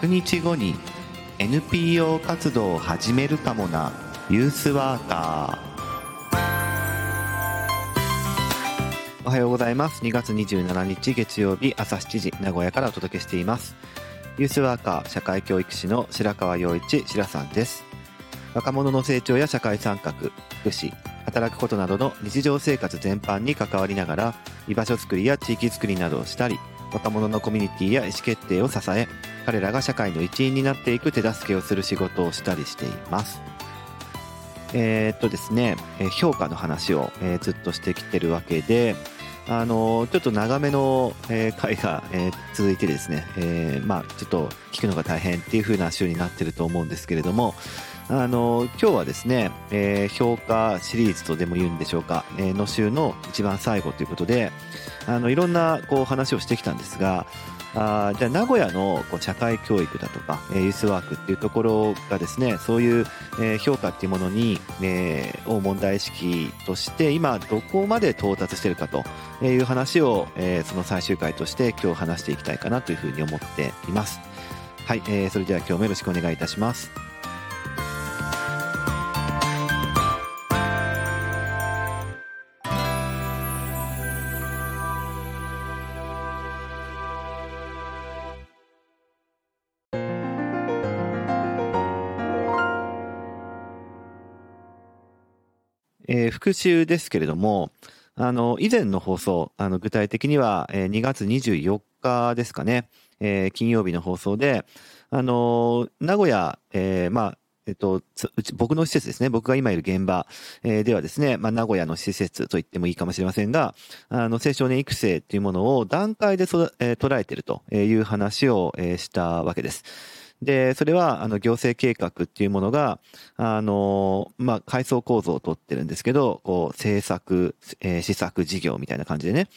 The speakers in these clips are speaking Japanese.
100日後に NPO 活動を始めるかもなユースワーカー。おはようございます。2月27日月曜日朝7時名古屋からお届けしています。ユースワーカー社会教育士の白川陽一白さんです。若者の成長や社会参画福祉働くことなどの日常生活全般に関わりながら居場所づくりや地域づくりなどをしたり若者のコミュニティや意思決定を支え彼らが社会の一員になっていく手助けをする仕事をしたりしています。えー、っとですね評価の話を、え、ずっとしてきてるわけであのちょっと長めの、え、回が、え、続いてですね、えー、まあちょっと聞くのが大変っていう風な週になってると思うんですけれどもあの今日はですね、えー、評価シリーズとでも言うんでしょうか、えー、の週の一番最後ということであのいろんなこう話をしてきたんですがあじゃあ名古屋のこう社会教育だとか、えー、ユースワークっていうところがですねそういう、えー、評価っていうものに、えー、を問題意識として今どこまで到達してるかという話を、えー、その最終回として今日話していきたいかなというふうに思っています。はい、えー、それでは今日もよろしくお願いいたします。復習ですけれども、あの、以前の放送、あの、具体的には、えー、2月24日ですかね、えー、金曜日の放送で、あの、名古屋、えー、まあ、えっと、うち、僕の施設ですね。僕が今いる現場、えー、ではですね、まあ、名古屋の施設と言ってもいいかもしれませんが、あの、青少年育成っていうものを段階でそ、えー、捉えているという話を、えー、したわけです。で、それは、あの、行政計画っていうものが、あの、まあ、階層構造をとってるんですけど、こう、政策、えー、施策事業みたいな感じでね、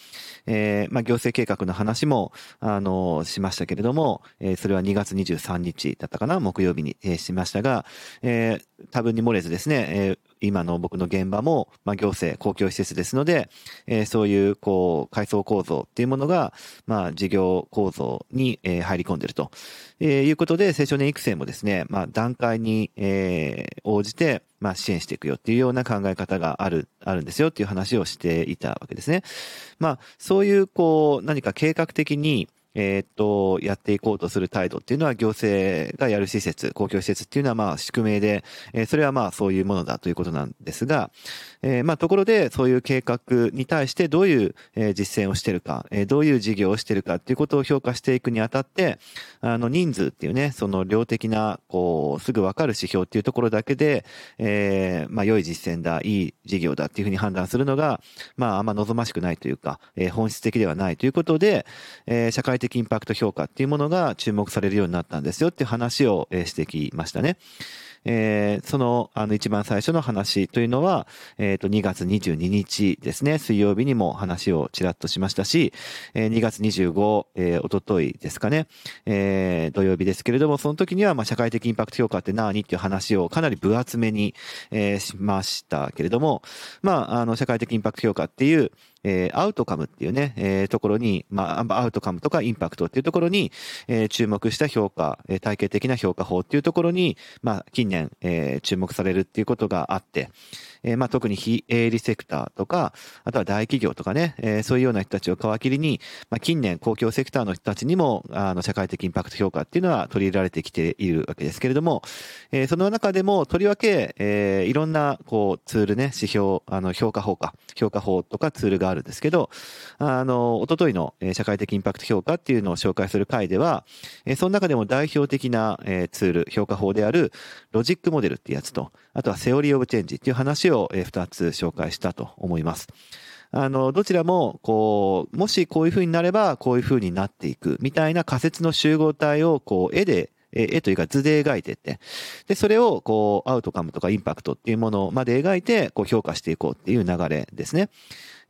えー、まあ、行政計画の話も、あの、しましたけれども、えー、それは2月23日だったかな、木曜日に、えー、しましたが、えー、多分に漏れずですね、えー、今の僕の現場も、まあ、行政、公共施設ですので、えー、そういう、こう、階層構造っていうものが、まあ、事業構造に、えー、入り込んでると、えー、いうことで、青少年育成もですね、まあ、段階に、えー、応じて、まあ、支援していくよっていうような考え方がある、あるんですよっていう話をしていたわけですね。まあ、そういう、こう、何か計画的に、えー、っと、やっていこうとする態度っていうのは行政がやる施設、公共施設っていうのはまあ宿命で、えー、それはまあそういうものだということなんですが、えー、まあところでそういう計画に対してどういう、実践をしてるか、どういう事業をしてるかっていうことを評価していくにあたって、あの人数っていうね、その量的な、こう、すぐわかる指標っていうところだけで、えまあ良い実践だ、いい事業だっていうふうに判断するのが、まああんま望ましくないというか、え本質的ではないということで、え社会的インパクト評価っていうものが注目されるようになったんですよっていう話をしてきましたね。えー、その、あの、一番最初の話というのは、えっ、ー、と、2月22日ですね、水曜日にも話をちらっとしましたし、えー、2月25、えー、おとといですかね、えー、土曜日ですけれども、その時には、まあ、社会的インパクト評価って何っていう話をかなり分厚めに、えー、しましたけれども、まあ、あの、社会的インパクト評価っていう、えー、アウトカムっていうね、えー、ところに、まあ、アウトカムとかインパクトっていうところに、えー、注目した評価、えー、体系的な評価法っていうところに、まあ、近年、えー、注目されるっていうことがあって、えー、まあ特に非営利セクターとか、あとは大企業とかね、えー、そういうような人たちを皮切りに、まあ近年公共セクターの人たちにも、あの社会的インパクト評価っていうのは取り入れられてきているわけですけれども、えー、その中でもとりわけ、えー、いろんなこうツールね、指標、あの評価法か、評価法とかツールがあるんですけど、あの、おとといの社会的インパクト評価っていうのを紹介する回では、えー、その中でも代表的な、えー、ツール、評価法であるロジックモデルってやつと、あとはセオリーオブチェンジっていう話を2つ紹介したと思います。あの、どちらも、こう、もしこういう風になれば、こういう風になっていく、みたいな仮説の集合体を、こう、絵で、絵というか図で描いてって、で、それを、こう、アウトカムとかインパクトっていうものまで描いて、こう、評価していこうっていう流れですね。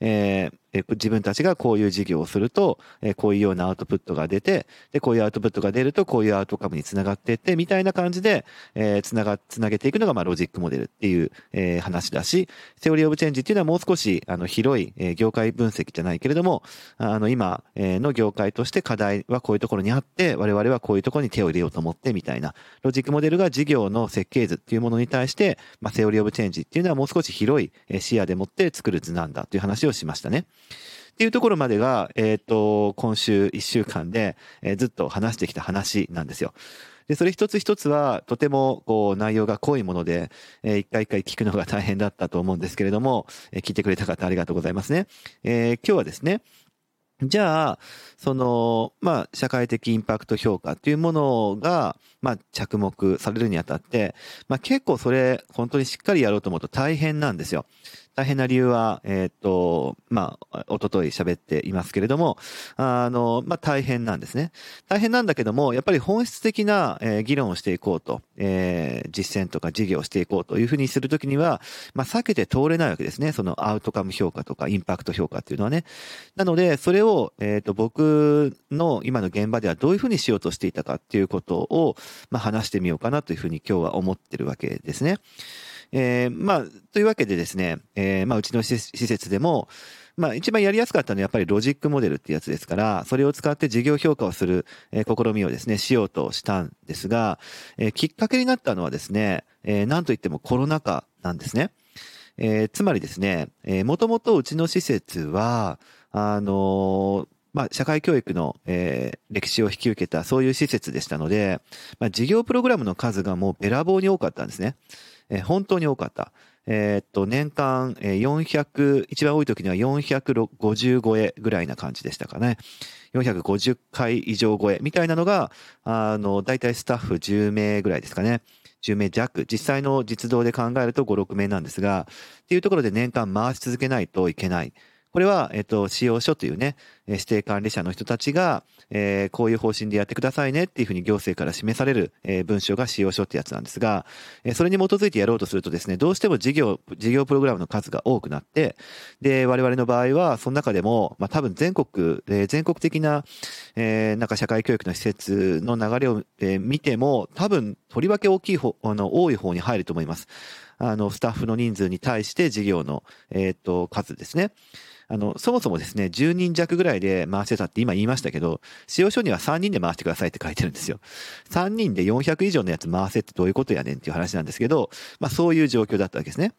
えー、え自分たちがこういう事業をすると、えこういうようなアウトプットが出て、で、こういうアウトプットが出ると、こういうアウトカムにつながっていって、みたいな感じで、え、つなが、つなげていくのが、まあ、ロジックモデルっていう、え、話だし、セオリーオブチェンジっていうのはもう少し、あの、広い、え、業界分析じゃないけれども、あの、今、え、の業界として課題はこういうところにあって、我々はこういうところに手を入れようと思って、みたいな、ロジックモデルが事業の設計図っていうものに対して、まあ、セオリーオブチェンジっていうのはもう少し広い視野でもって作る図なんだという話をしましたね。っていうところまでが、えっ、ー、と、今週1週間で、えー、ずっと話してきた話なんですよ。で、それ一つ一つは、とても、こう、内容が濃いもので、えー、一回一回聞くのが大変だったと思うんですけれども、えー、聞いてくれた方ありがとうございますね。えー、今日はですね、じゃあ、その、まあ、社会的インパクト評価っていうものが、まあ、着目されるにあたって、まあ、結構それ、本当にしっかりやろうと思うと大変なんですよ。大変な理由は、えっ、ー、と、まあ、おととい喋っていますけれども、あの、まあ、大変なんですね。大変なんだけども、やっぱり本質的な、えー、議論をしていこうと、えー、実践とか事業をしていこうというふうにするときには、まあ、避けて通れないわけですね。そのアウトカム評価とかインパクト評価っていうのはね。なので、それを、えっ、ー、と、僕の今の現場ではどういうふうにしようとしていたかっていうことを、まあ、話してみようかなというふうに今日は思ってるわけですね。えー、まあ、というわけでですね、えー、まあ、うちの施設でも、まあ、一番やりやすかったのはやっぱりロジックモデルってやつですから、それを使って事業評価をする、えー、試みをですね、しようとしたんですが、えー、きっかけになったのはですね、えー、なんといってもコロナ禍なんですね。えー、つまりですね、えー、もともとうちの施設は、あのーまあ、社会教育の、えー、歴史を引き受けたそういう施設でしたので、まあ、事業プログラムの数がもうべらぼうに多かったんですね。えー、本当に多かった。えー、っと、年間、え、400、一番多い時には450超えぐらいな感じでしたかね。450回以上超えみたいなのが、あの、だいたいスタッフ10名ぐらいですかね。10名弱。実際の実動で考えると5、6名なんですが、っていうところで年間回し続けないといけない。これは、えっと、使用書というね、指定管理者の人たちが、えー、こういう方針でやってくださいねっていうふうに行政から示される、えー、文章が使用書ってやつなんですが、えー、それに基づいてやろうとするとですね、どうしても事業、事業プログラムの数が多くなって、で、我々の場合は、その中でも、まあ多分全国、えー、全国的な、えー、なんか社会教育の施設の流れを、えー、見ても、多分、とりわけ大きい方、あの、多い方に入ると思います。あの、スタッフの人数に対して事業の、えっ、と、数ですね。あの、そもそもですね、10人弱ぐらいで回してたって今言いましたけど、使用書には3人で回してくださいって書いてるんですよ。3人で400以上のやつ回せってどういうことやねんっていう話なんですけど、まあそういう状況だったわけですね。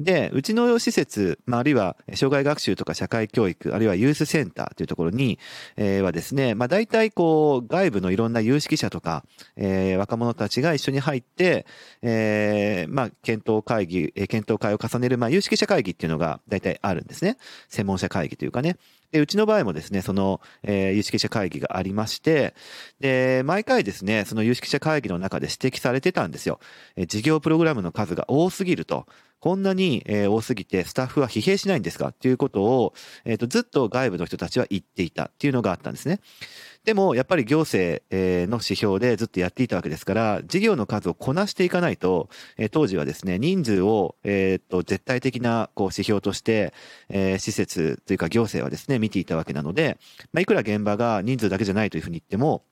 で、うちの施設、まあ、あるいは、障害学習とか社会教育、あるいはユースセンターというところに、えー、はですね、まあ、大体こう、外部のいろんな有識者とか、えー、若者たちが一緒に入って、えー、まあ、検討会議、検討会を重ねる、まあ、有識者会議っていうのが大体あるんですね。専門者会議というかね。で、うちの場合もですね、その、えー、有識者会議がありまして、で、毎回ですね、その有識者会議の中で指摘されてたんですよ。えー、事業プログラムの数が多すぎると。こんなに、えー、多すぎてスタッフは疲弊しないんですかっていうことを、えっ、ー、と、ずっと外部の人たちは言っていたっていうのがあったんですね。でも、やっぱり行政の指標でずっとやっていたわけですから、事業の数をこなしていかないと、当時はですね、人数を、えっと、絶対的なこう指標として、え、施設というか行政はですね、見ていたわけなので、まあ、いくら現場が人数だけじゃないというふうに言っても、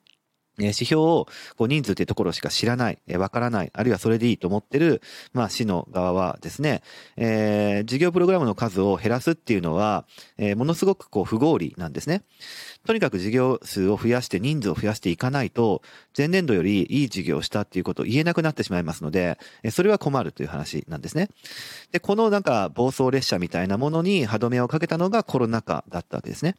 指標をこう人数というところしか知らない、わからない、あるいはそれでいいと思ってる、まあ、市の側はですね、えー、事業プログラムの数を減らすっていうのは、えー、ものすごくこう不合理なんですね。とにかく事業数を増やして人数を増やしていかないと、前年度よりいい事業をしたっていうことを言えなくなってしまいますので、それは困るという話なんですね。で、このなんか暴走列車みたいなものに歯止めをかけたのがコロナ禍だったわけですね。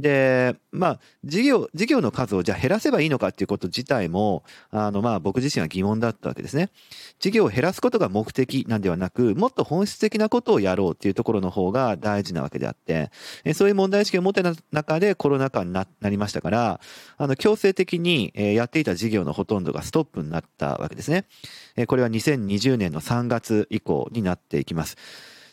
で、まあ、事業、事業の数をじゃあ減らせばいいのかっていうこと自体も、あの、まあ、僕自身は疑問だったわけですね。事業を減らすことが目的なんではなく、もっと本質的なことをやろうっていうところの方が大事なわけであって、えそういう問題意識を持ってた中でコロナ禍になりましたから、あの、強制的にやっていた事業のほとんどがストップになったわけですね。えこれは2020年の3月以降になっていきます。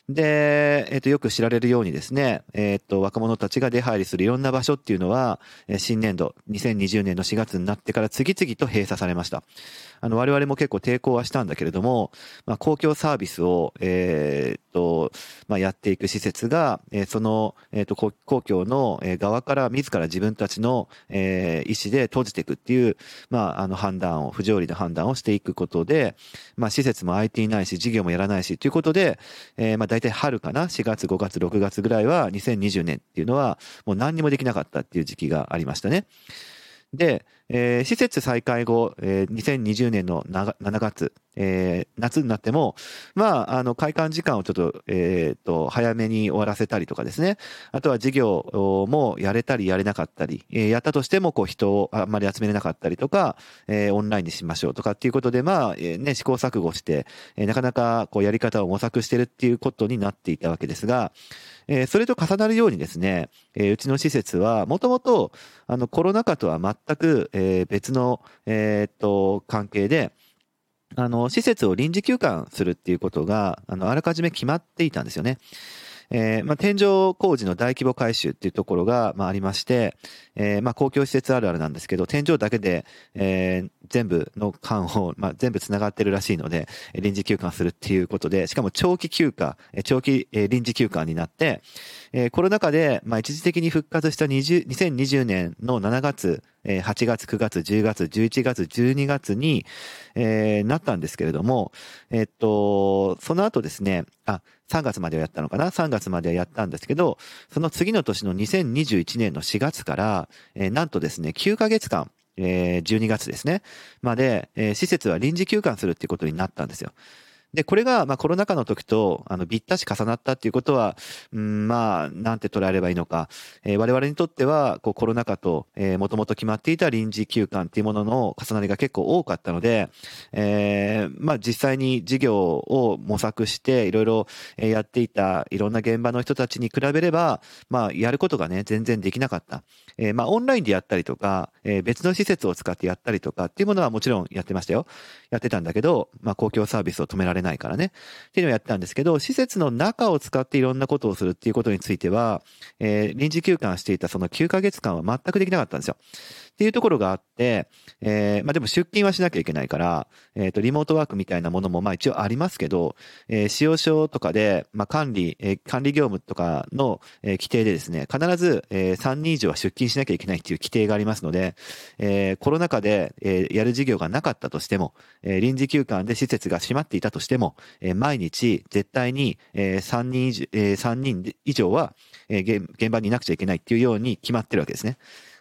で、えっ、ー、と、よく知られるようにですね、えっ、ー、と、若者たちが出入りするいろんな場所っていうのは、新年度、2020年の4月になってから次々と閉鎖されました。あの、我々も結構抵抗はしたんだけれども、まあ、公共サービスを、えー、と、まあ、やっていく施設が、え、その、えー、っと、公共の側から自ら自分たちの、え、意思で閉じていくっていう、まあ、あの、判断を、不条理な判断をしていくことで、まあ、施設も IT ないし、事業もやらないし、ということで、え、まあ、大体春かな、4月、5月、6月ぐらいは、2020年っていうのは、もう何にもできなかったっていう時期がありましたね。で、えー、施設再開後、えー、2020年の7月、えー、夏になっても、まあ、あの、開館時間をちょっと、えっ、ー、と、早めに終わらせたりとかですね。あとは事業もやれたりやれなかったり、えー、やったとしても、こう、人をあんまり集めれなかったりとか、えー、オンラインにしましょうとかっていうことで、まあ、えー、ね、試行錯誤して、えー、なかなか、こう、やり方を模索してるっていうことになっていたわけですが、えー、それと重なるようにですね、えー、うちの施設は、もともと、あの、コロナ禍とは全く、えー、別の、えー、っと、関係で、あの、施設を臨時休館するっていうことが、あの、あらかじめ決まっていたんですよね。えー、まあ、天井工事の大規模改修っていうところが、まあ、ありまして、えー、まあ、公共施設あるあるなんですけど、天井だけで、えー、全部の間を、まあ、全部繋がってるらしいので、臨時休館するっていうことで、しかも長期休暇、長期臨時休館になって、えー、コロナ禍で、まあ、一時的に復活した20 2020年の7月、8月、9月、10月、11月、12月に、えー、なったんですけれども、えっと、その後ですね、あ、3月まではやったのかな ?3 月まではやったんですけど、その次の年の2021年の4月から、えー、なんとですね、9ヶ月間、えー、12月ですね、まで、えー、施設は臨時休館するっていうことになったんですよ。で、これが、まあ、コロナ禍の時と、あの、ぴったし重なったっていうことは、うん、まあ、なんて捉えればいいのか。えー、我々にとっては、こう、コロナ禍と、えー、もともと決まっていた臨時休館っていうものの重なりが結構多かったので、えー、まあ、実際に事業を模索して、いろいろやっていた、いろんな現場の人たちに比べれば、まあ、やることがね、全然できなかった。えー、まあ、オンラインでやったりとか、えー、別の施設を使ってやったりとかっていうものはもちろんやってましたよ。やってたんだけど、まあ、公共サービスを止められないからね。っていうのをやってたんですけど、施設の中を使っていろんなことをするっていうことについては、えー、臨時休館していたその9ヶ月間は全くできなかったんですよ。っていうところがあって、えー、まあでも出勤はしなきゃいけないから、えっ、ー、と、リモートワークみたいなものもまあ一応ありますけど、えー、使用書とかで、まあ管理、えー、管理業務とかの、えー、規定でですね、必ず、えー、3人以上は出勤しなきゃいけないっていう規定がありますので、えー、コロナ禍で、えー、やる事業がなかったとしても、えー、臨時休館で施設が閉まっていたとしても、えー、毎日絶対に、えー、3人以上、えー、3人以上は、えー、現場にいなくちゃいけないっていうように決まってるわけですね。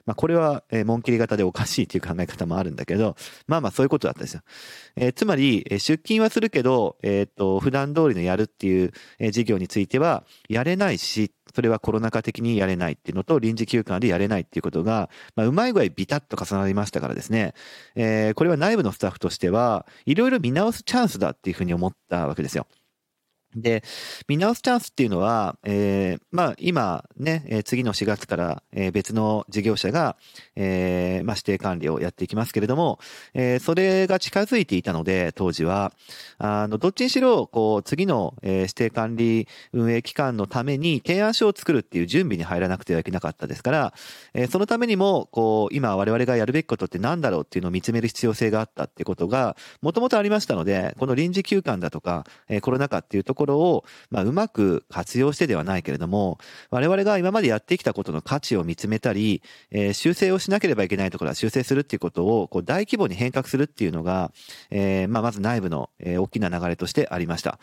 まあ、これは、えー、紋切り型でおかしいという考え方もあるんだけど、まあまあそういうことだったんですよ。えー、つまり、えー、出勤はするけど、えっ、と、普段通りのやるっていう、えー、事業については、やれないし、それはコロナ禍的にやれないっていうのと、臨時休館でやれないっていうことが、まあ、うまい具合ビタッと重なりましたからですね、えー、これは内部のスタッフとしては、いろいろ見直すチャンスだっていうふうに思ったわけですよ。で、見直すチャンスっていうのは、えー、まあ今ね、え、次の4月から、えー、別の事業者が、えー、まあ指定管理をやっていきますけれども、えー、それが近づいていたので、当時は、あの、どっちにしろ、こう、次の、えー、指定管理運営機関のために提案書を作るっていう準備に入らなくてはいけなかったですから、えー、そのためにも、こう、今我々がやるべきことって何だろうっていうのを見つめる必要性があったってことが、もともとありましたので、この臨時休館だとか、えー、コロナ禍っていうところころを、まあ、うまく活用してではないけれども、我々が今までやってきたことの価値を見つめたり、えー、修正をしなければいけないところは修正するっていうことを、こう、大規模に変革するっていうのが、えー、まあ、まず内部の、えー、大きな流れとしてありました。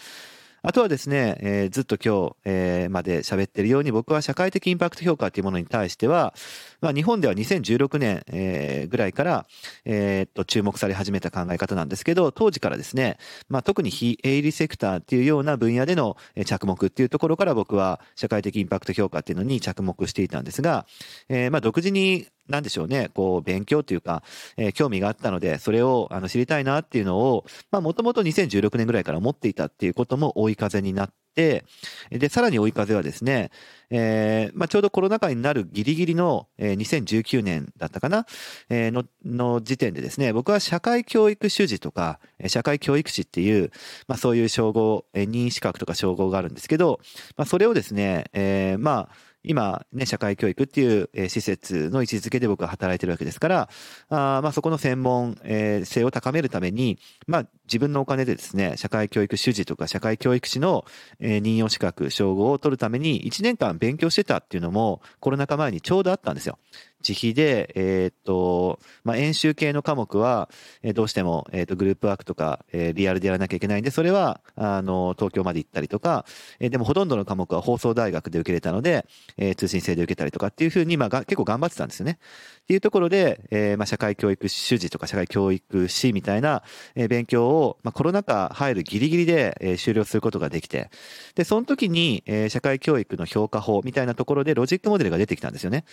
あとはですね、えー、ずっと今日、えー、まで喋ってるように僕は社会的インパクト評価っていうものに対しては、まあ、日本では2016年、えー、ぐらいから、えー、っと注目され始めた考え方なんですけど、当時からですね、まあ、特に非営利セクターっていうような分野での着目っていうところから僕は社会的インパクト評価っていうのに着目していたんですが、えー、まあ独自になんでしょうね、こう、勉強というか、えー、興味があったので、それを、あの、知りたいなっていうのを、まあ、もともと2016年ぐらいから思っていたっていうことも追い風になって、で、さらに追い風はですね、えー、まあ、ちょうどコロナ禍になるギリギリの、えー、2019年だったかな、えー、の、の時点でですね、僕は社会教育主事とか、社会教育士っていう、まあ、そういう称号、えー、任資格とか称号があるんですけど、まあ、それをですね、えー、まあ、今ね、社会教育っていう、施設の位置づけで僕は働いてるわけですから、あまあそこの専門、性を高めるために、まあ自分のお金でですね、社会教育主事とか社会教育士の、任用資格、称号を取るために1年間勉強してたっていうのもコロナ禍前にちょうどあったんですよ。自費で、えー、っと、まあ、演習系の科目は、え、どうしても、えー、っと、グループワークとか、え、リアルでやらなきゃいけないんで、それは、あの、東京まで行ったりとか、え、でもほとんどの科目は放送大学で受けれたので、え、通信制で受けたりとかっていうふうに、まあ、結構頑張ってたんですよね。っていうところで、え、まあ、社会教育主事とか社会教育士みたいな、え、勉強を、まあ、コロナ禍入るギリギリで、え、終了することができて、で、その時に、え、社会教育の評価法みたいなところでロジックモデルが出てきたんですよね。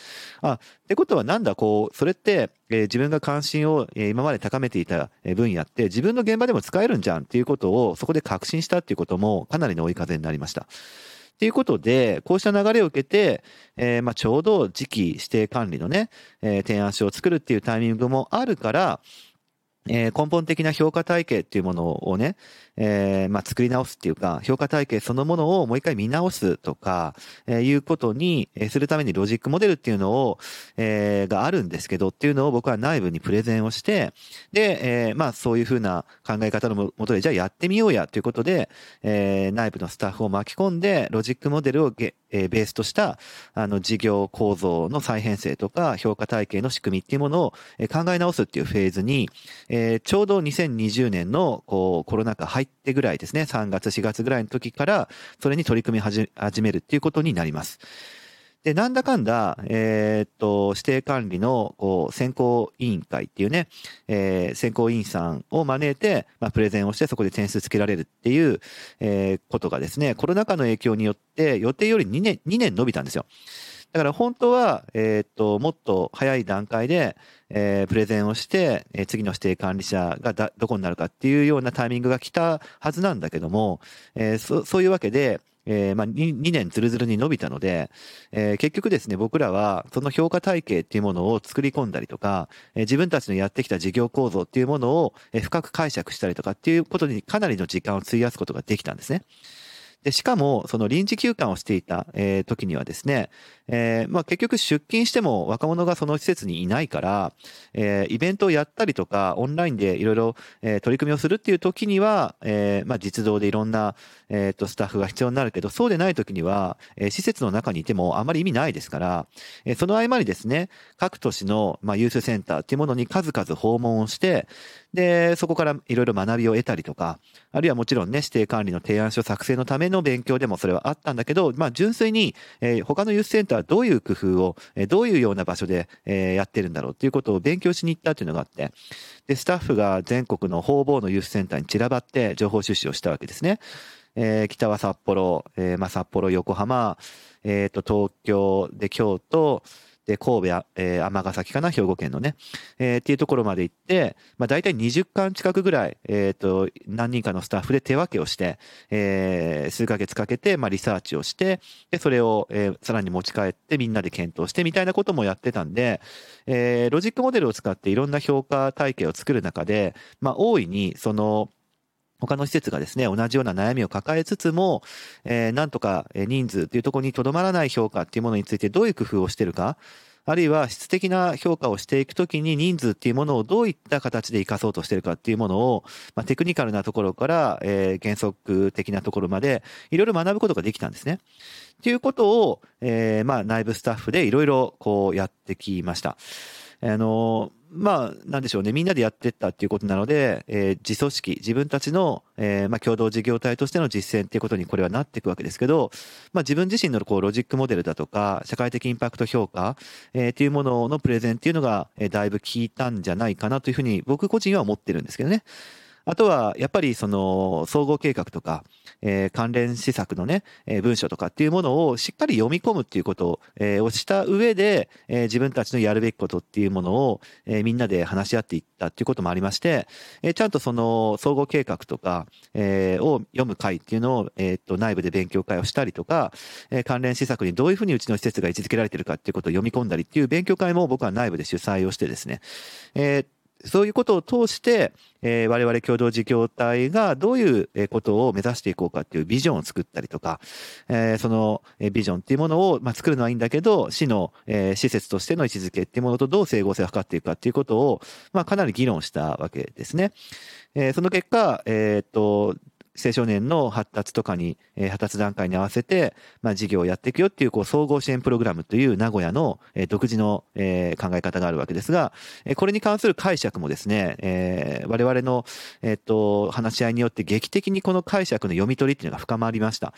あ、ってことはなんだ、こう、それって、え、自分が関心を、え、今まで高めていた分野って自分の現場でも使えるんじゃんっていうことをそこで確信したっていうこともかなりの追い風になりました。っていうことで、こうした流れを受けて、えー、まあちょうど時期指定管理のね、えー、提案書を作るっていうタイミングもあるから、えー、根本的な評価体系っていうものをね、えー、まあ、作り直すっていうか、評価体系そのものをもう一回見直すとか、えー、いうことに、えー、するためにロジックモデルっていうのを、えー、があるんですけどっていうのを僕は内部にプレゼンをして、で、えー、まあ、そういうふうな考え方のもとで、じゃあやってみようやということで、えー、内部のスタッフを巻き込んで、ロジックモデルをゲ、え、ベースとした、あの、事業構造の再編成とか、評価体系の仕組みっていうものを、考え直すっていうフェーズに、えー、ちょうど2020年の、こう、コロナ禍入ってぐらいですね、3月、4月ぐらいの時から、それに取り組み始めるっていうことになります。で、なんだかんだ、えー、っと、指定管理の、こう、選考委員会っていうね、えー、選考委員さんを招いて、まあ、プレゼンをして、そこで点数つけられるっていう、えー、ことがですね、コロナ禍の影響によって、予定より2年、2年伸びたんですよ。だから本当は、え、っと、もっと早い段階で、えー、プレゼンをして、えー、次の指定管理者がだどこになるかっていうようなタイミングが来たはずなんだけども、えー、そそういうわけで、えー、まあ2、2年ずるずるに伸びたので、えー、結局ですね、僕らはその評価体系っていうものを作り込んだりとか、えー、自分たちのやってきた事業構造っていうものを深く解釈したりとかっていうことにかなりの時間を費やすことができたんですね。で、しかも、その臨時休館をしていた、えー、時にはですね、えー、まあ結局出勤しても若者がその施設にいないから、えー、イベントをやったりとか、オンラインでいろいろ、えー、取り組みをするっていう時には、えー、まあ実動でいろんな、えっ、と、スタッフが必要になるけど、そうでない時には、えー、施設の中にいてもあまり意味ないですから、えー、その合間にですね、各都市の、まあ、ユースセンターっていうものに数々訪問をして、で、そこからいろいろ学びを得たりとか、あるいはもちろんね、指定管理の提案書作成のための勉強でもそれはあったんだけど、まあ純粋に、えー、他のユースセンターはどういう工夫を、えー、どういうような場所で、えー、やってるんだろうっていうことを勉強しに行ったっていうのがあって、で、スタッフが全国の方々のユースセンターに散らばって情報収集をしたわけですね。えー、北は札幌、えー、まあ札幌、横浜、えっ、ー、と、東京で京都、で、神戸、えー、尼崎かな、兵庫県のね、えー、っていうところまで行って、まあ大体20巻近くぐらい、えっ、ー、と、何人かのスタッフで手分けをして、えー、数ヶ月かけて、まあリサーチをして、で、それを、えー、さらに持ち帰ってみんなで検討してみたいなこともやってたんで、えー、ロジックモデルを使っていろんな評価体系を作る中で、まあ大いに、その、他の施設がですね、同じような悩みを抱えつつも、えー、なんとか人数というところにとどまらない評価っていうものについてどういう工夫をしてるか、あるいは質的な評価をしていくときに人数っていうものをどういった形で活かそうとしてるかっていうものを、まあ、テクニカルなところから、えー、原則的なところまで、いろいろ学ぶことができたんですね。っていうことを、えー、まあ、内部スタッフでいろいろこうやってきました。あの、まあ、なんでしょうね。みんなでやってったっていうことなので、えー、自組織、自分たちの、えー、まあ、共同事業体としての実践っていうことにこれはなっていくわけですけど、まあ、自分自身のこう、ロジックモデルだとか、社会的インパクト評価、えー、っていうもののプレゼンっていうのが、えー、だいぶ効いたんじゃないかなというふうに、僕個人は思ってるんですけどね。あとは、やっぱりその、総合計画とか、えー、関連施策のね、えー、文書とかっていうものをしっかり読み込むっていうことを、えー、をした上で、えー、自分たちのやるべきことっていうものを、えー、みんなで話し合っていったっていうこともありまして、えー、ちゃんとその、総合計画とか、えー、を読む会っていうのを、えー、と、内部で勉強会をしたりとか、えー、関連施策にどういうふうにうちの施設が位置づけられてるかっていうことを読み込んだりっていう勉強会も僕は内部で主催をしてですね、えーそういうことを通して、えー、我々共同事業体がどういうことを目指していこうかっていうビジョンを作ったりとか、えー、そのビジョンっていうものを、まあ、作るのはいいんだけど、市の、えー、施設としての位置づけっていうものとどう整合性を図っていくかっていうことを、まあ、かなり議論したわけですね。えー、その結果、えー、っと、青少年の発達とかに、えー、発達段階に合わせて、まあ、事業をやっていくよっていう、こう、総合支援プログラムという名古屋の、えー、独自の、えー、考え方があるわけですが、えー、これに関する解釈もですね、えー、我々の、えっ、と、話し合いによって劇的にこの解釈の読み取りっていうのが深まりました。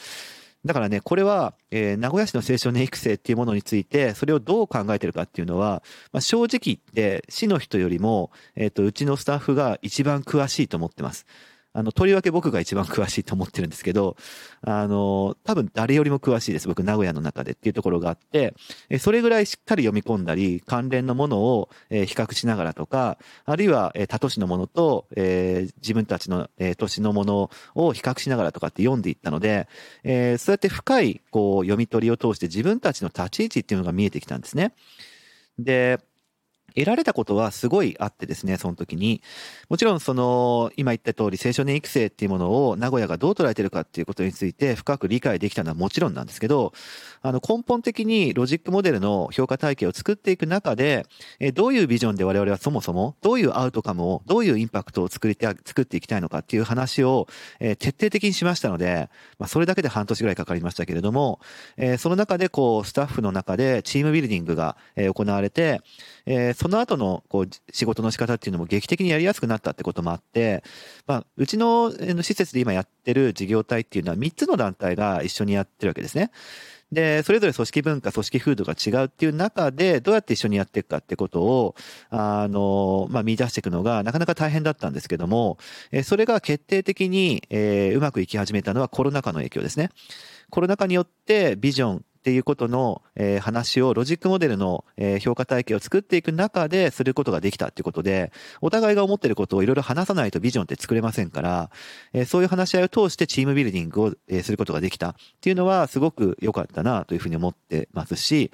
だからね、これは、えー、名古屋市の青少年育成っていうものについて、それをどう考えてるかっていうのは、まあ、正直言って、市の人よりも、えっ、と、うちのスタッフが一番詳しいと思ってます。あの、とりわけ僕が一番詳しいと思ってるんですけど、あの、多分誰よりも詳しいです。僕、名古屋の中でっていうところがあって、それぐらいしっかり読み込んだり、関連のものを比較しながらとか、あるいは他都市のものとえ自分たちの都市のものを比較しながらとかって読んでいったので、えそうやって深いこう読み取りを通して自分たちの立ち位置っていうのが見えてきたんですね。で、得られたことはすごいあってですね、その時に。もちろんその、今言った通り青少年育成っていうものを名古屋がどう捉えてるかっていうことについて深く理解できたのはもちろんなんですけど、あの根本的にロジックモデルの評価体系を作っていく中で、えどういうビジョンで我々はそもそも、どういうアウトカムを、どういうインパクトを作りて、作っていきたいのかっていう話を、え徹底的にしましたので、まあそれだけで半年ぐらいかかりましたけれども、えその中でこう、スタッフの中でチームビルディングが行われて、その後のこう仕事の仕方っていうのも劇的にやりやすくなったってこともあって、まあ、うちの施設で今やってる事業体っていうのは3つの団体が一緒にやってるわけですね。で、それぞれ組織文化、組織風土が違うっていう中で、どうやって一緒にやっていくかってことを、あの、まあ、見出していくのがなかなか大変だったんですけども、えそれが決定的に、えー、うまくいき始めたのはコロナ禍の影響ですね。コロナ禍によってビジョン、っていうことの、えー、話をロジックモデルの、えー、評価体系を作っていく中ですることができたっていうことで、お互いが思ってることをいろいろ話さないとビジョンって作れませんから、えー、そういう話し合いを通してチームビルディングを、え、することができたっていうのはすごく良かったなというふうに思ってますし、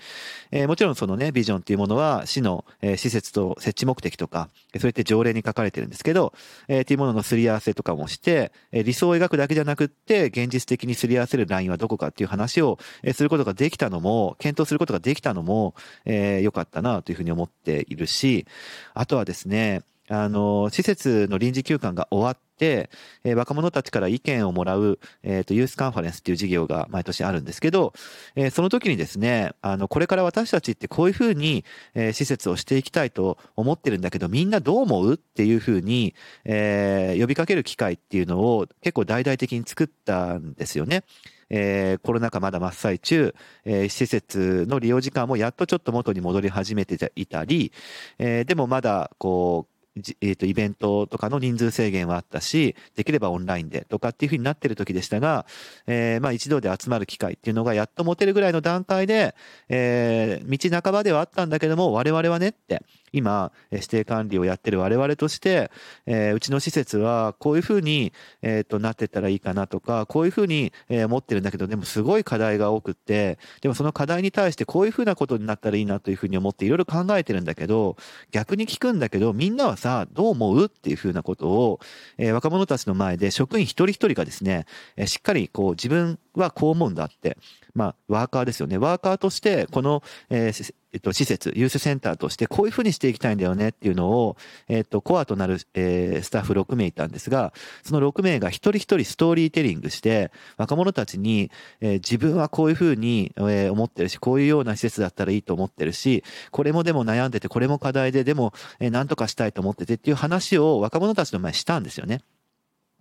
え、もちろんそのね、ビジョンっていうものは市の、え、施設と設置目的とか、それって条例に書かれてるんですけど、え、っていうもののすり合わせとかもして、え、理想を描くだけじゃなくって、現実的にすり合わせるラインはどこかっていう話を、え、することができたのも、検討することができたのも、えー、良かったなというふうに思っているし、あとはですね、あの、施設の臨時休館が終わって、えー、若者たちから意見をもらう、えっ、ー、と、ユースカンファレンスっていう事業が毎年あるんですけど、えー、その時にですね、あの、これから私たちってこういうふうに、えー、施設をしていきたいと思ってるんだけど、みんなどう思うっていうふうに、えー、呼びかける機会っていうのを結構大々的に作ったんですよね。えー、コロナ禍まだ真っ最中、えー、施設の利用時間もやっとちょっと元に戻り始めていたり、えー、でもまだこう、えっ、と、イベントとかの人数制限はあったし、できればオンラインでとかっていうふうになってる時でしたが、えー、まあ一度で集まる機会っていうのがやっと持てるぐらいの段階で、えー、道半ばではあったんだけども、我々はねって、今、指定管理をやってる我々として、えー、うちの施設はこういうふうに、えっ、と、なってったらいいかなとか、こういうふうに、えー、思ってるんだけど、でもすごい課題が多くって、でもその課題に対してこういうふうなことになったらいいなというふうに思っていろいろ考えてるんだけど、逆に聞くんだけど、みんなはさ、どう思う？っていうふうなことを、えー、若者たちの前で職員一人一人がですね、えー、しっかりこう自分はこう思うんだって、まあ、ワーカーですよね。ワーカーとして、この、え、えっと、施設、ユースセンターとして、こういうふうにしていきたいんだよねっていうのを、えっと、コアとなる、えー、スタッフ6名いたんですが、その6名が一人一人ストーリーテリングして、若者たちに、え、自分はこういうふうに、え、思ってるし、こういうような施設だったらいいと思ってるし、これもでも悩んでて、これも課題で、でも、えー、何とかしたいと思っててっていう話を若者たちの前にしたんですよね。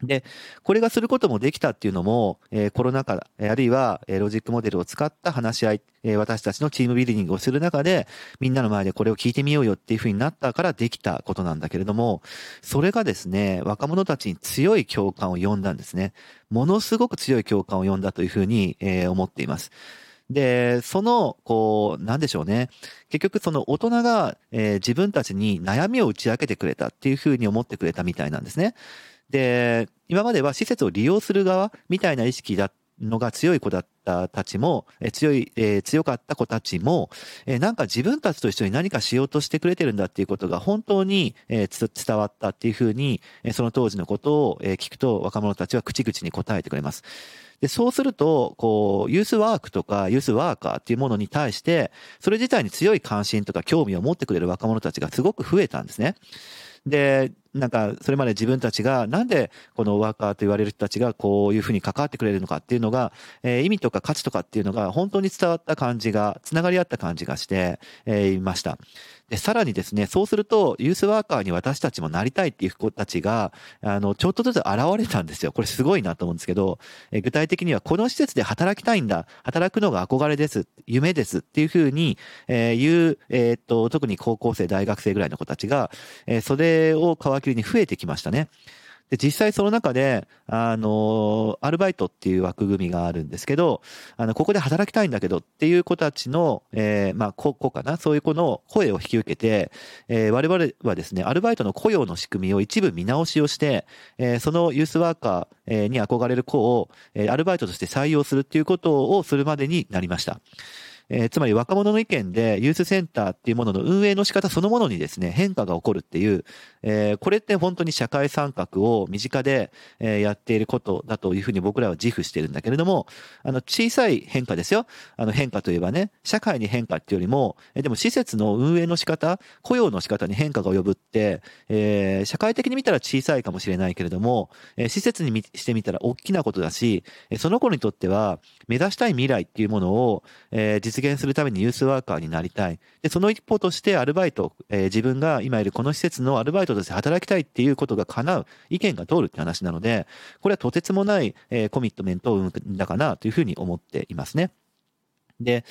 で、これがすることもできたっていうのも、えー、コロナ禍、あるいは、えー、ロジックモデルを使った話し合い、えー、私たちのチームビルディングをする中で、みんなの前でこれを聞いてみようよっていうふうになったからできたことなんだけれども、それがですね、若者たちに強い共感を呼んだんですね。ものすごく強い共感を呼んだというふうに、えー、思っています。で、その、こう、なんでしょうね。結局その大人が、えー、自分たちに悩みを打ち明けてくれたっていうふうに思ってくれたみたいなんですね。で、今までは施設を利用する側みたいな意識だのが強い子だったたちも、え強い、えー、強かった子たちも、え、なんか自分たちと一緒に何かしようとしてくれてるんだっていうことが本当に、えー、伝わったっていうふうに、えその当時のことを、え聞くと若者たちは口々に答えてくれます。で、そうすると、こう、ユースワークとかユースワーカーっていうものに対して、それ自体に強い関心とか興味を持ってくれる若者たちがすごく増えたんですね。で、なんか、それまで自分たちが、なんでこのワーカーと言われる人たちがこういうふうに関わってくれるのかっていうのが、えー、意味とか価値とかっていうのが本当に伝わった感じが、つながり合った感じがして、えー、いました。で、さらにですね、そうすると、ユースワーカーに私たちもなりたいっていう子たちが、あの、ちょっとずつ現れたんですよ。これすごいなと思うんですけど、え具体的には、この施設で働きたいんだ、働くのが憧れです、夢ですっていうふうに、えー、言う、えー、っと、特に高校生、大学生ぐらいの子たちが、えー、それを皮切りに増えてきましたね。で、実際その中で、あの、アルバイトっていう枠組みがあるんですけど、あの、ここで働きたいんだけどっていう子たちの、えー、まあ、子かなそういう子の声を引き受けて、えー、我々はですね、アルバイトの雇用の仕組みを一部見直しをして、えー、そのユースワーカーに憧れる子を、え、アルバイトとして採用するっていうことをするまでになりました。えー、つまり若者の意見でユースセンターっていうものの運営の仕方そのものにですね、変化が起こるっていう、えー、これって本当に社会参画を身近で、えー、やっていることだというふうに僕らは自負してるんだけれども、あの、小さい変化ですよ。あの、変化といえばね、社会に変化っていうよりも、えでも施設の運営の仕方、雇用の仕方に変化が及ぶって、えー、社会的に見たら小さいかもしれないけれども、えー、施設にしてみたら大きなことだし、その子にとっては目指したい未来っていうものを、えー、実現するためにユースワーカーになりたい。で、その一方としてアルバイト、えー、自分が今いるこの施設のアルバイトとして働きたいっていうことが叶う、意見が通るって話なので、これはとてつもない、えー、コミットメントを生んだかなというふうに思っていますね。で、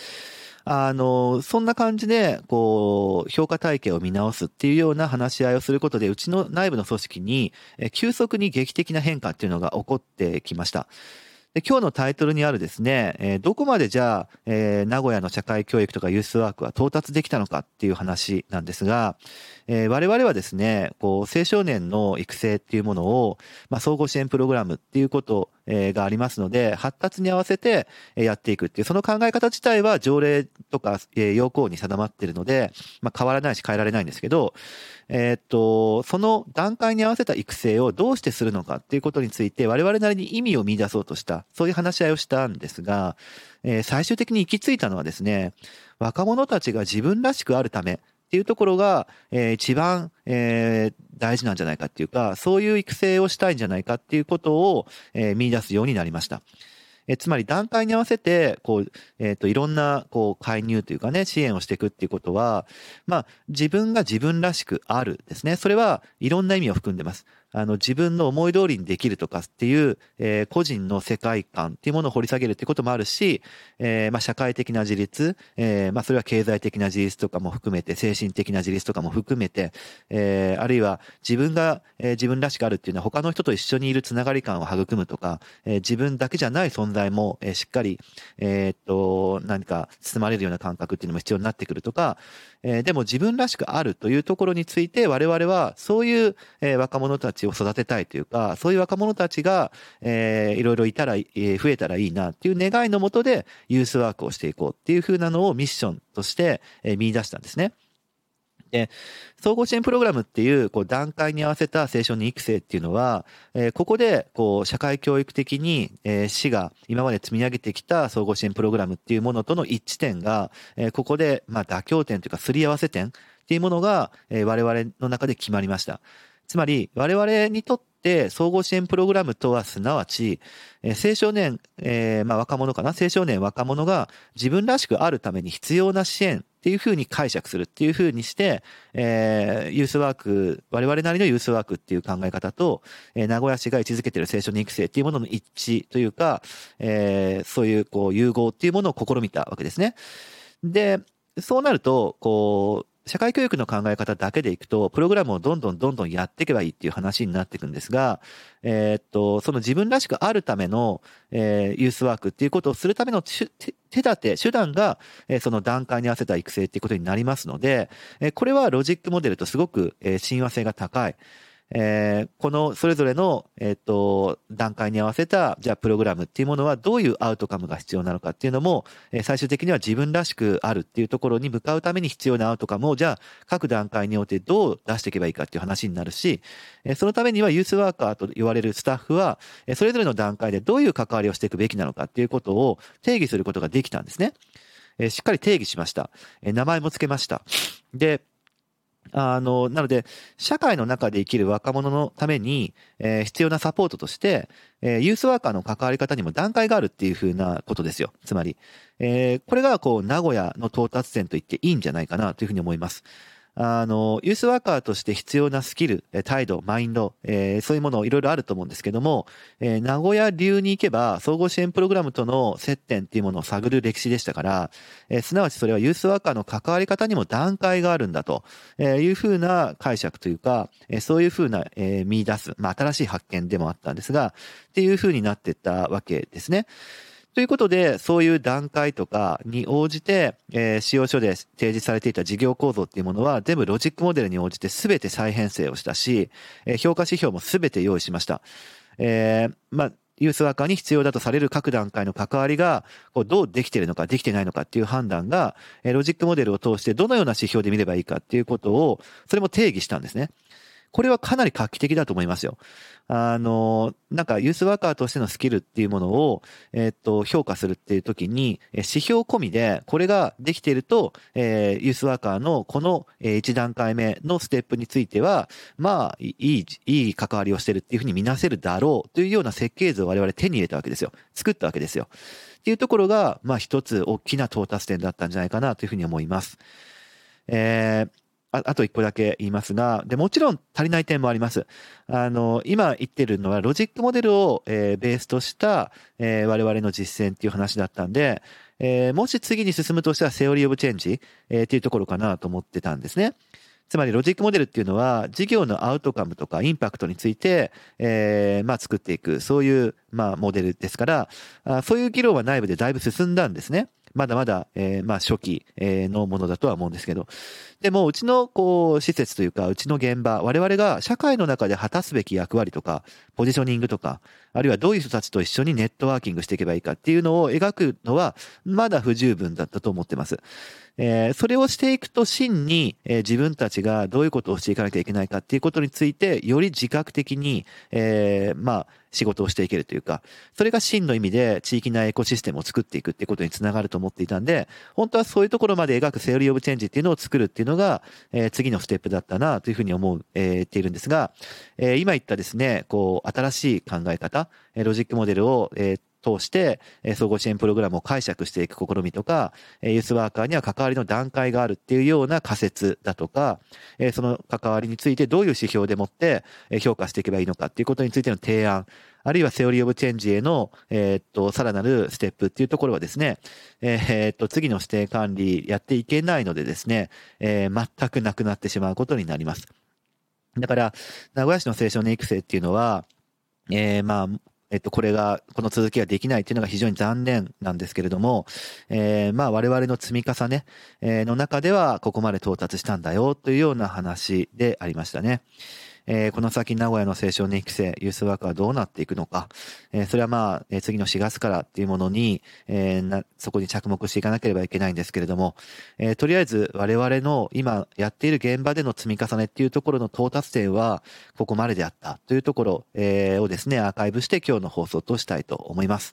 あの、そんな感じで、こう、評価体系を見直すっていうような話し合いをすることで、うちの内部の組織に、急速に劇的な変化っていうのが起こってきました。で今日のタイトルにあるですね、えー、どこまでじゃあ、えー、名古屋の社会教育とかユースワークは到達できたのかっていう話なんですが、えー、我々はですね、こう、青少年の育成っていうものを、まあ、総合支援プログラムっていうことえがありますので、発達に合わせてやっていくっていう、その考え方自体は条例とか、え要項に定まっているので、まあ、変わらないし変えられないんですけど、え、っと、その段階に合わせた育成をどうしてするのかっていうことについて、我々なりに意味を見出そうとした、そういう話し合いをしたんですが、えー、最終的に行き着いたのはですね、若者たちが自分らしくあるため、っていうところが、えー、一番、えー、大事なんじゃないかっていうか、そういう育成をしたいんじゃないかっていうことを、えー、見出すようになりました。えつまり段階に合わせて、こう、えっ、ー、と、いろんな、こう、介入というかね、支援をしていくっていうことは、まあ、自分が自分らしくあるですね。それはいろんな意味を含んでます。あの、自分の思い通りにできるとかっていう、えー、個人の世界観っていうものを掘り下げるっていうこともあるし、えー、まあ、社会的な自立、えー、まあ、それは経済的な自立とかも含めて、精神的な自立とかも含めて、えー、あるいは自分が、えー、自分らしくあるっていうのは他の人と一緒にいるつながり感を育むとか、えー、自分だけじゃない存在も、えー、しっかり、えー、っと、何か包まれるような感覚っていうのも必要になってくるとか、えー、でも自分らしくあるというところについて我々はそういう、えー、若者たちを育てたいというか、そういう若者たちが、えー、いろいろいたら、えー、増えたらいいなっていう願いのもとでユースワークをしていこうっていうふうなのをミッションとして、えー、見出したんですね。で、総合支援プログラムっていう、こう、段階に合わせた青少年育成っていうのは、えー、ここで、こう、社会教育的に、えー、市が今まで積み上げてきた総合支援プログラムっていうものとの一致点が、えー、ここで、まあ、妥協点というか、すり合わせ点っていうものが、えー、我々の中で決まりました。つまり、我々にとって、総合支援プログラムとはすなわち、えー、青少年、えー、まあ若者かな？青少年若者が自分らしくあるために必要な支援っていうふうに解釈するっていうふうにして、えー、ユースワーク、我々なりのユースワークっていう考え方と、えー、名古屋市が位置づけている青少年育成っていうものの一致というか、えー、そういうこう融合っていうものを試みたわけですね。で、そうなると、こう、社会教育の考え方だけでいくと、プログラムをどんどんどんどんやっていけばいいっていう話になっていくんですが、えー、っと、その自分らしくあるための、えー、ユースワークっていうことをするための手立て、手段が、えー、その段階に合わせた育成っていうことになりますので、えー、これはロジックモデルとすごく、えー、親和性が高い。えー、このそれぞれの、えっ、ー、と、段階に合わせた、じゃあプログラムっていうものはどういうアウトカムが必要なのかっていうのも、えー、最終的には自分らしくあるっていうところに向かうために必要なアウトカムを、じゃあ各段階によってどう出していけばいいかっていう話になるし、え、そのためにはユースワーカーと言われるスタッフは、え、それぞれの段階でどういう関わりをしていくべきなのかっていうことを定義することができたんですね。え、しっかり定義しました。え、名前も付けました。で、あの、なので、社会の中で生きる若者のために、えー、必要なサポートとして、えー、ユースワーカーの関わり方にも段階があるっていうふうなことですよ。つまり、えー、これがこう、名古屋の到達点と言っていいんじゃないかなというふうに思います。あの、ユースワーカーとして必要なスキル、態度、マインド、えー、そういうものいろいろあると思うんですけども、えー、名古屋流に行けば、総合支援プログラムとの接点っていうものを探る歴史でしたから、えー、すなわちそれはユースワーカーの関わり方にも段階があるんだとえいうふうな解釈というか、え、そういうふうな、え、見出す、まあ、新しい発見でもあったんですが、っていうふうになってったわけですね。ということで、そういう段階とかに応じて、えー、使用書で提示されていた事業構造っていうものは、全部ロジックモデルに応じて全て再編成をしたし、えー、評価指標も全て用意しました。えー、まあ、ユースワーカーに必要だとされる各段階の関わりが、こうどうできているのか、できてないのかっていう判断が、えロジックモデルを通してどのような指標で見ればいいかっていうことを、それも定義したんですね。これはかなり画期的だと思いますよ。あの、なんかユースワーカーとしてのスキルっていうものを、えっと、評価するっていう時に、指標込みで、これができていると、えー、ユースワーカーのこの1段階目のステップについては、まあ、いい、いい関わりをしてるっていうふうに見なせるだろうというような設計図を我々手に入れたわけですよ。作ったわけですよ。っていうところが、まあ一つ大きな到達点だったんじゃないかなというふうに思います。えーああと一個だけ言いますが、で、もちろん足りない点もあります。あの、今言ってるのはロジックモデルを、えー、ベースとした、えー、我々の実践っていう話だったんで、えー、もし次に進むとしたらセオリーオブチェンジ、えー、っていうところかなと思ってたんですね。つまりロジックモデルっていうのは事業のアウトカムとかインパクトについて、えー、まあ作っていく、そういう、まあモデルですから、あそういう議論は内部でだいぶ進んだんですね。まだまだ、えー、まあ初期、えのものだとは思うんですけど。でも、うちの、こう、施設というか、うちの現場、我々が社会の中で果たすべき役割とか、ポジショニングとか、あるいはどういう人たちと一緒にネットワーキングしていけばいいかっていうのを描くのは、まだ不十分だったと思ってます。えー、それをしていくと真に、えー、自分たちがどういうことをしていかなきゃいけないかっていうことについて、より自覚的に、えー、まあ、仕事をしていけるというか、それが真の意味で地域内エコシステムを作っていくっていうことにつながると思っていたんで、本当はそういうところまで描くセオリーオブチェンジっていうのを作るっていうのが、えー、次のステップだったなというふうに思う、えー、ているんですが、えー、今言ったですね、こう、新しい考え方え、ロジックモデルを、えー通して、総合支援プログラムを解釈していく試みとか、ユースワーカーには関わりの段階があるっていうような仮説だとか、その関わりについてどういう指標でもって評価していけばいいのかっていうことについての提案、あるいはセオリーオブチェンジへの、えー、っと、さらなるステップっていうところはですね、えー、っと、次の指定管理やっていけないのでですね、えー、全くなくなってしまうことになります。だから、名古屋市の青少年育成っていうのは、えー、まあ、えっと、これが、この続きができないっていうのが非常に残念なんですけれども、えー、まあ我々の積み重ねえの中ではここまで到達したんだよというような話でありましたね。えー、この先名古屋の青少年育成、ユースワークはどうなっていくのか、えー、それはまあ、えー、次の4月からっていうものに、え、な、そこに着目していかなければいけないんですけれども、え、とりあえず我々の今やっている現場での積み重ねっていうところの到達点は、ここまでであったというところ、え、をですね、アーカイブして今日の放送としたいと思います。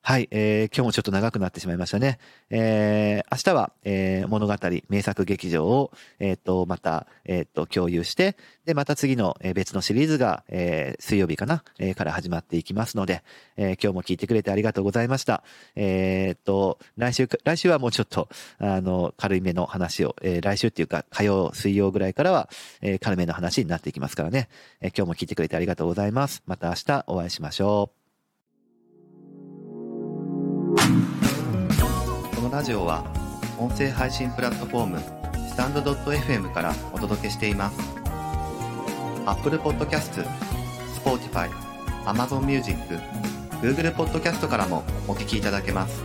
はい、えー、今日もちょっと長くなってしまいましたね。えー、明日は、えー、物語、名作劇場を、えっ、ー、と、また、えっ、ー、と、共有して、で、また次の、えー、別のシリーズが、えー、水曜日かな、えー、から始まっていきますので、えー、今日も聞いてくれてありがとうございました。えっ、ー、と、来週、来週はもうちょっと、あの、軽いめの話を、えー、来週っていうか、火曜、水曜ぐらいからは、えー、軽めの話になっていきますからね。えー、今日も聞いてくれてありがとうございます。また明日お会いしましょう。ラジオは音声配信プラットフォームスタンド .fm からお届けしています。Apple Podcast、Spotify、Amazon Music、Google Podcast からもお聞きいただけます。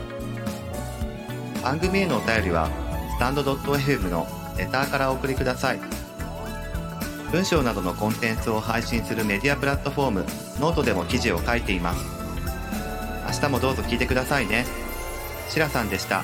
番組へのお便りはスタンド .fm のレターからお送りください。文章などのコンテンツを配信するメディアプラットフォームノートでも記事を書いています。明日もどうぞ聞いてくださいね。しらさんでした。